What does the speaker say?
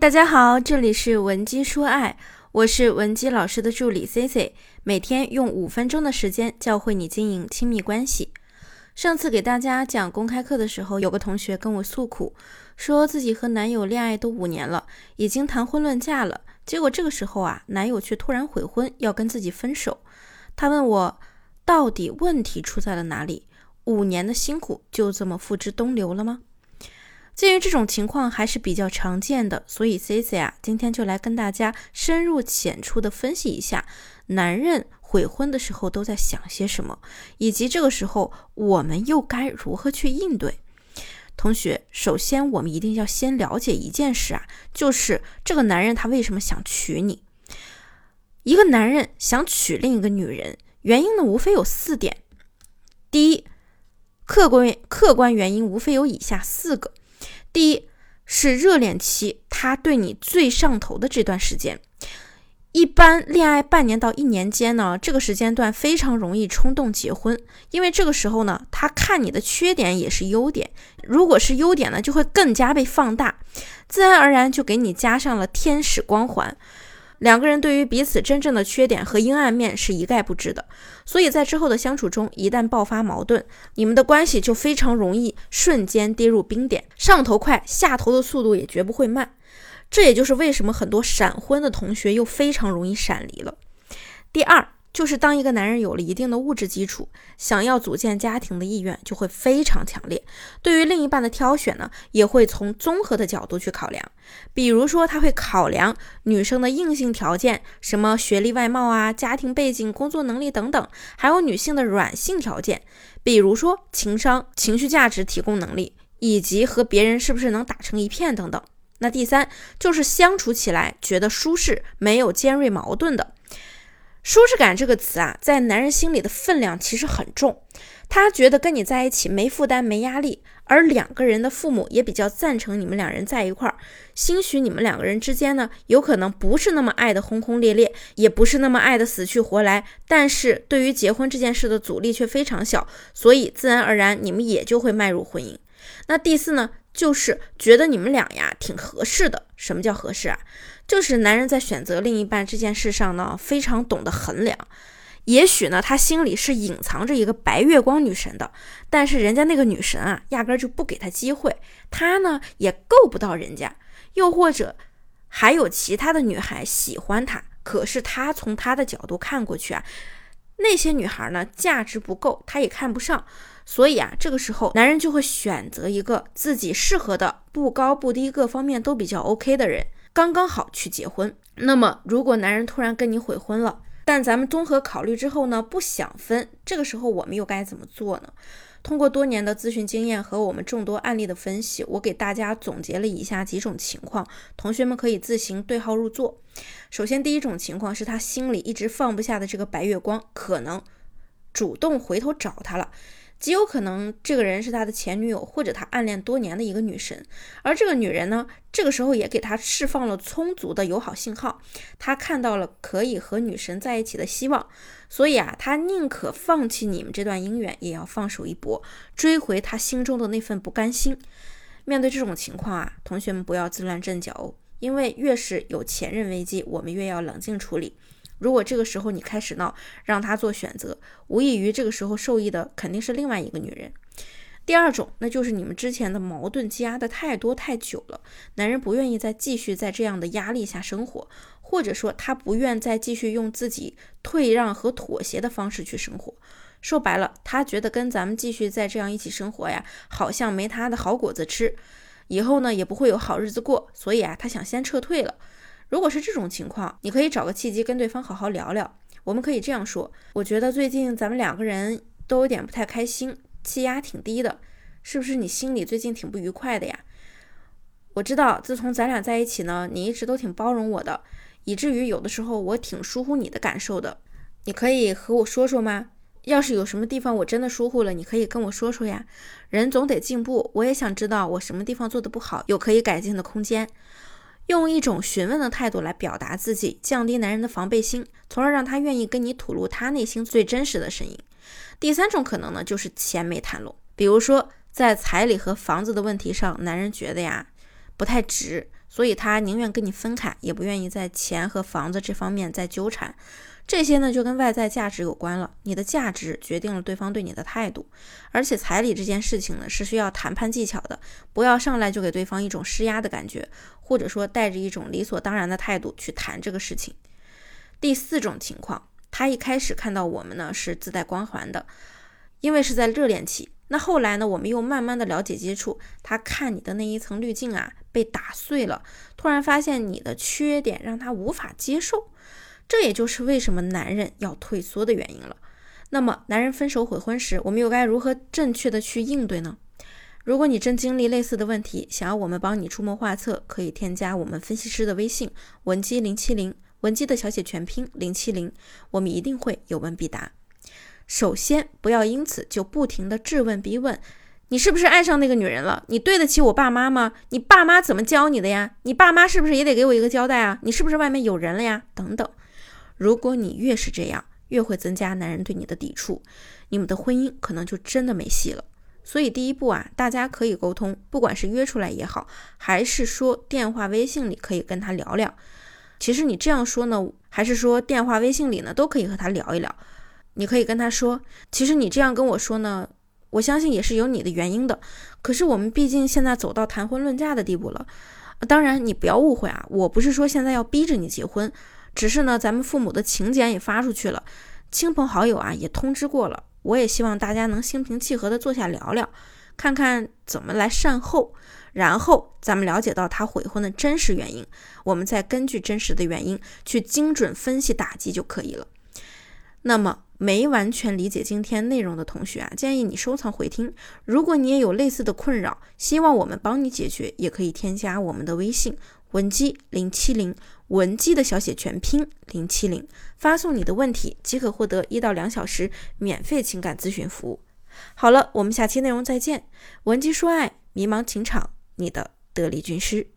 大家好，这里是文姬说爱，我是文姬老师的助理 C C，每天用五分钟的时间教会你经营亲密关系。上次给大家讲公开课的时候，有个同学跟我诉苦，说自己和男友恋爱都五年了，已经谈婚论嫁了，结果这个时候啊，男友却突然悔婚，要跟自己分手。他问我，到底问题出在了哪里？五年的辛苦就这么付之东流了吗？鉴于这种情况还是比较常见的，所以 C C 啊，今天就来跟大家深入浅出的分析一下，男人悔婚的时候都在想些什么，以及这个时候我们又该如何去应对。同学，首先我们一定要先了解一件事啊，就是这个男人他为什么想娶你？一个男人想娶另一个女人，原因呢无非有四点。第一，客观客观原因无非有以下四个。第一是热恋期，他对你最上头的这段时间，一般恋爱半年到一年间呢，这个时间段非常容易冲动结婚，因为这个时候呢，他看你的缺点也是优点，如果是优点呢，就会更加被放大，自然而然就给你加上了天使光环。两个人对于彼此真正的缺点和阴暗面是一概不知的，所以在之后的相处中，一旦爆发矛盾，你们的关系就非常容易瞬间跌入冰点，上头快，下头的速度也绝不会慢。这也就是为什么很多闪婚的同学又非常容易闪离了。第二。就是当一个男人有了一定的物质基础，想要组建家庭的意愿就会非常强烈。对于另一半的挑选呢，也会从综合的角度去考量。比如说，他会考量女生的硬性条件，什么学历、外貌啊、家庭背景、工作能力等等，还有女性的软性条件，比如说情商、情绪价值提供能力，以及和别人是不是能打成一片等等。那第三就是相处起来觉得舒适，没有尖锐矛盾的。舒适感这个词啊，在男人心里的分量其实很重。他觉得跟你在一起没负担、没压力，而两个人的父母也比较赞成你们两人在一块儿。兴许你们两个人之间呢，有可能不是那么爱的轰轰烈烈，也不是那么爱的死去活来，但是对于结婚这件事的阻力却非常小，所以自然而然你们也就会迈入婚姻。那第四呢，就是觉得你们俩呀挺合适的。什么叫合适啊？就是男人在选择另一半这件事上呢，非常懂得衡量。也许呢，他心里是隐藏着一个白月光女神的，但是人家那个女神啊，压根就不给他机会，他呢也够不到人家。又或者还有其他的女孩喜欢他，可是他从他的角度看过去啊，那些女孩呢价值不够，他也看不上。所以啊，这个时候男人就会选择一个自己适合的，不高不低，各方面都比较 OK 的人。刚刚好去结婚。那么，如果男人突然跟你悔婚了，但咱们综合考虑之后呢，不想分，这个时候我们又该怎么做呢？通过多年的咨询经验和我们众多案例的分析，我给大家总结了以下几种情况，同学们可以自行对号入座。首先，第一种情况是他心里一直放不下的这个白月光，可能主动回头找他了。极有可能这个人是他的前女友，或者他暗恋多年的一个女神，而这个女人呢，这个时候也给他释放了充足的友好信号，他看到了可以和女神在一起的希望，所以啊，他宁可放弃你们这段姻缘，也要放手一搏，追回他心中的那份不甘心。面对这种情况啊，同学们不要自乱阵脚哦，因为越是有前任危机，我们越要冷静处理。如果这个时候你开始闹，让他做选择，无异于这个时候受益的肯定是另外一个女人。第二种，那就是你们之前的矛盾积压的太多太久了，男人不愿意再继续在这样的压力下生活，或者说他不愿再继续用自己退让和妥协的方式去生活。说白了，他觉得跟咱们继续再这样一起生活呀，好像没他的好果子吃，以后呢也不会有好日子过，所以啊，他想先撤退了。如果是这种情况，你可以找个契机跟对方好好聊聊。我们可以这样说：我觉得最近咱们两个人都有点不太开心，气压挺低的，是不是你心里最近挺不愉快的呀？我知道，自从咱俩在一起呢，你一直都挺包容我的，以至于有的时候我挺疏忽你的感受的。你可以和我说说吗？要是有什么地方我真的疏忽了，你可以跟我说说呀。人总得进步，我也想知道我什么地方做的不好，有可以改进的空间。用一种询问的态度来表达自己，降低男人的防备心，从而让他愿意跟你吐露他内心最真实的声音。第三种可能呢，就是钱没谈拢。比如说，在彩礼和房子的问题上，男人觉得呀，不太值，所以他宁愿跟你分开，也不愿意在钱和房子这方面再纠缠。这些呢，就跟外在价值有关了。你的价值决定了对方对你的态度，而且彩礼这件事情呢，是需要谈判技巧的，不要上来就给对方一种施压的感觉，或者说带着一种理所当然的态度去谈这个事情。第四种情况，他一开始看到我们呢是自带光环的，因为是在热恋期。那后来呢，我们又慢慢的了解接触，他看你的那一层滤镜啊被打碎了，突然发现你的缺点让他无法接受。这也就是为什么男人要退缩的原因了。那么，男人分手悔婚时，我们又该如何正确的去应对呢？如果你正经历类似的问题，想要我们帮你出谋划策，可以添加我们分析师的微信文姬零七零，文姬的小写全拼零七零，我们一定会有问必答。首先，不要因此就不停的质问逼问，你是不是爱上那个女人了？你对得起我爸妈吗？你爸妈怎么教你的呀？你爸妈是不是也得给我一个交代啊？你是不是外面有人了呀？等等。如果你越是这样，越会增加男人对你的抵触，你们的婚姻可能就真的没戏了。所以第一步啊，大家可以沟通，不管是约出来也好，还是说电话、微信里可以跟他聊聊。其实你这样说呢，还是说电话、微信里呢，都可以和他聊一聊。你可以跟他说，其实你这样跟我说呢，我相信也是有你的原因的。可是我们毕竟现在走到谈婚论嫁的地步了。当然，你不要误会啊，我不是说现在要逼着你结婚。只是呢，咱们父母的请柬也发出去了，亲朋好友啊也通知过了。我也希望大家能心平气和的坐下聊聊，看看怎么来善后，然后咱们了解到他悔婚的真实原因，我们再根据真实的原因去精准分析打击就可以了。那么没完全理解今天内容的同学啊，建议你收藏回听。如果你也有类似的困扰，希望我们帮你解决，也可以添加我们的微信。文姬零七零，文姬的小写全拼零七零，发送你的问题即可获得一到两小时免费情感咨询服务。好了，我们下期内容再见。文姬说爱，迷茫情场，你的得力军师。